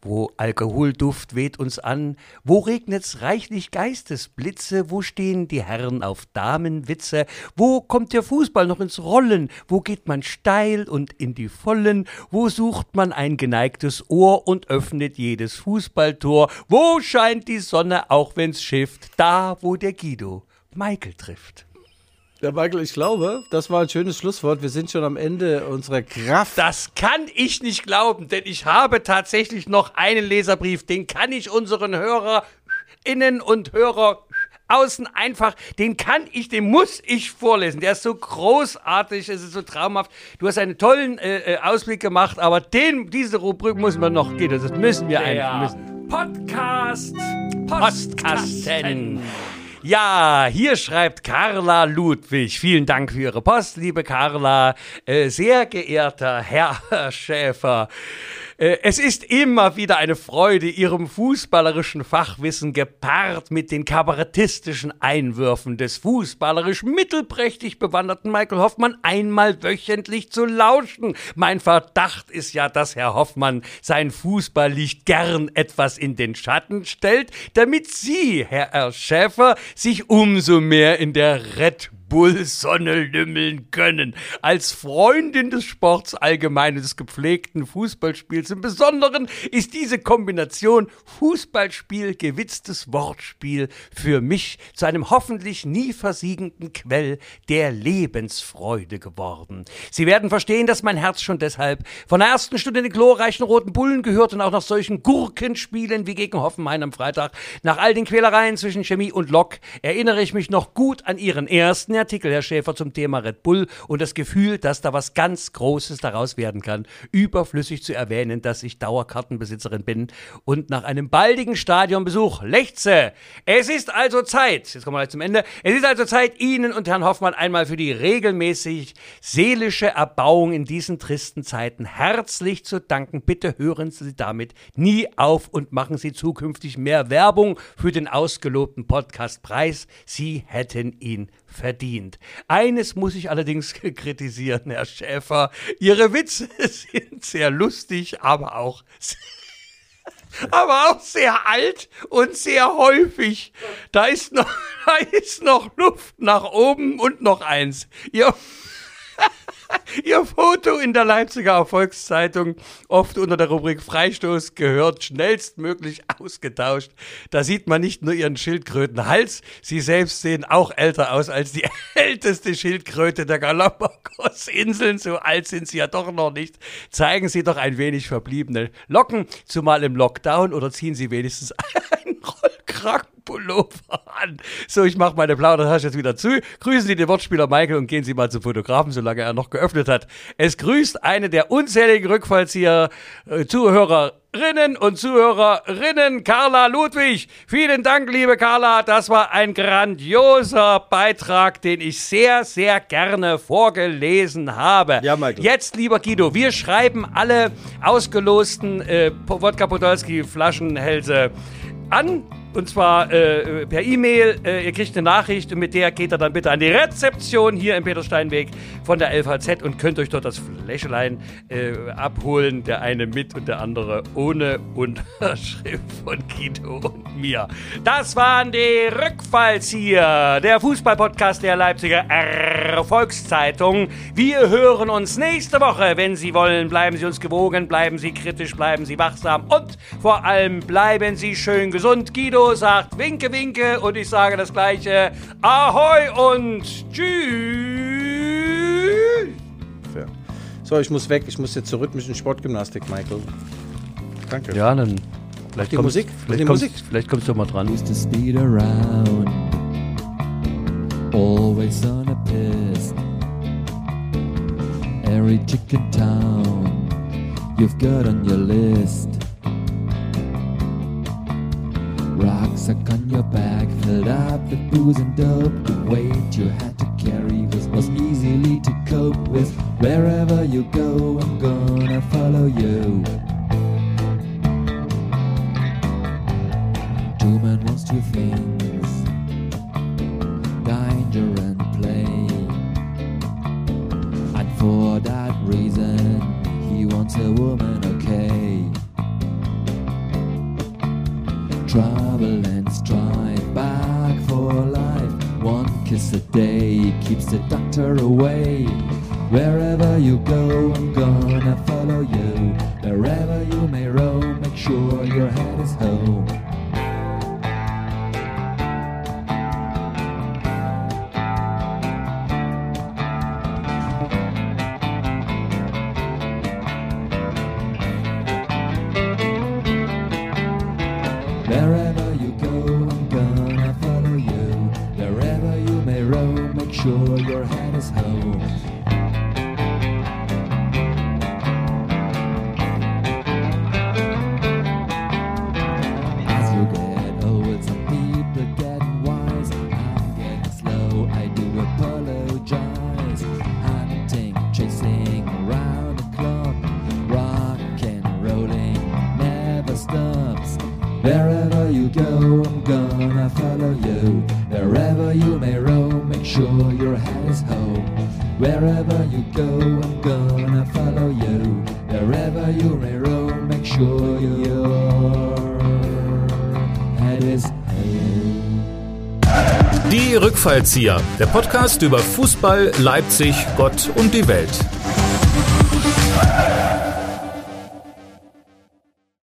Wo Alkoholduft weht uns an, wo regnet's reichlich Geistesblitze, wo stehen die Herren auf Damenwitze, wo kommt der Fußball noch ins Rollen, wo geht man steil und in die Vollen, wo sucht man ein geneigtes Ohr und öffnet jedes Fußballtor, wo scheint die Sonne, auch wenn's schifft, da, wo der Guido Michael trifft. Ja, Michael, ich glaube, das war ein schönes Schlusswort. Wir sind schon am Ende unserer Kraft. Das kann ich nicht glauben, denn ich habe tatsächlich noch einen Leserbrief, den kann ich unseren HörerInnen und Hörer außen einfach, den kann ich, den muss ich vorlesen. Der ist so großartig, es ist so traumhaft. Du hast einen tollen äh, äh, Ausblick gemacht, aber den, diese Rubrik muss man noch gehen. Das müssen wir einfach müssen. Podcast Postkasten. Ja, hier schreibt Carla Ludwig. Vielen Dank für Ihre Post, liebe Carla. Äh, sehr geehrter Herr Schäfer. Äh, Es ist immer wieder eine Freude, Ihrem fußballerischen Fachwissen gepaart mit den kabarettistischen Einwürfen des fußballerisch mittelprächtig bewanderten Michael Hoffmann einmal wöchentlich zu lauschen. Mein Verdacht ist ja, dass Herr Hoffmann sein Fußballlicht gern etwas in den Schatten stellt, damit Sie, Herr R. Schäfer, sich umso mehr in der Red Bull-Sonne lümmeln können. Als Freundin des Sports allgemein des gepflegten Fußballspiels im Besonderen ist diese Kombination Fußballspiel, gewitztes Wortspiel für mich zu einem hoffentlich nie versiegenden Quell der Lebensfreude geworden. Sie werden verstehen, dass mein Herz schon deshalb von der ersten Stunde den glorreichen Roten Bullen gehört und auch nach solchen Gurkenspielen wie gegen Hoffenheim am Freitag, nach all den Quälereien zwischen Chemie und Lok, erinnere ich mich noch gut an Ihren ersten Artikel, Herr Schäfer, zum Thema Red Bull und das Gefühl, dass da was ganz Großes daraus werden kann. Überflüssig zu erwähnen, dass ich Dauerkartenbesitzerin bin und nach einem baldigen Stadionbesuch lechze. Es ist also Zeit, jetzt kommen wir gleich zum Ende, es ist also Zeit, Ihnen und Herrn Hoffmann einmal für die regelmäßig seelische Erbauung in diesen tristen Zeiten herzlich zu danken. Bitte hören Sie damit nie auf und machen Sie zukünftig mehr Werbung für den ausgelobten Podcastpreis. Sie hätten ihn verdient. Eines muss ich allerdings kritisieren, Herr Schäfer. Ihre Witze sind sehr lustig, aber auch aber auch sehr alt und sehr häufig. Da ist noch, da ist noch Luft nach oben und noch eins. Ihr, Ihr Foto in der Leipziger Erfolgszeitung, oft unter der Rubrik Freistoß, gehört schnellstmöglich ausgetauscht. Da sieht man nicht nur Ihren Schildkrötenhals, Sie selbst sehen auch älter aus als die älteste Schildkröte der Galapagos-Inseln. So alt sind Sie ja doch noch nicht. Zeigen Sie doch ein wenig verbliebene Locken, zumal im Lockdown, oder ziehen Sie wenigstens einen Rollkragenpullover an. So, ich mache meine Plaudertasche jetzt wieder zu. Grüßen Sie den Wortspieler Michael und gehen Sie mal zum Fotografen, solange er noch geöffnet hat. Es grüßt eine der unzähligen Rückfallzieher, äh, Zuhörerinnen und Zuhörerinnen, Carla Ludwig. Vielen Dank, liebe Carla. Das war ein grandioser Beitrag, den ich sehr, sehr gerne vorgelesen habe. Ja, Michael. Jetzt, lieber Guido, wir schreiben alle ausgelosten äh, Wodka Podolski Flaschenhälse an. Und zwar äh, per E-Mail. Äh, ihr kriegt eine Nachricht und mit der geht ihr dann bitte an die Rezeption hier im Petersteinweg von der LVZ und könnt euch dort das Fläschelein äh, abholen. Der eine mit und der andere ohne Unterschrift von Guido und mir. Das waren die Rückfallzieher, der Fußballpodcast der Leipziger Erfolgszeitung. Wir hören uns nächste Woche. Wenn Sie wollen, bleiben Sie uns gewogen, bleiben Sie kritisch, bleiben Sie wachsam und vor allem bleiben Sie schön gesund. Guido sagt Winke, Winke und ich sage das gleiche. Ahoi und tschüss. Fair. So, ich muss weg. Ich muss jetzt zur rhythmischen Sportgymnastik, Michael. Danke. Ja, dann vielleicht Die kommst- Musik? Vielleicht Die kommst, Musik? vielleicht kommst du mal dran. used to speed around, always on a piss. Every chicken town you've got on your list. Rucksack on your back, filled up with booze and dope. The weight you had to carry was, was easily to cope with. Wherever you go, I'm gonna follow you. Two men wants two things danger and play. And for that reason, he wants a woman, okay. Trouble and strife, back for life. One kiss a day keeps the doctor away. Wherever you go, I'm Die Rückfallzieher, der Podcast über Fußball, Leipzig, Gott und die Welt.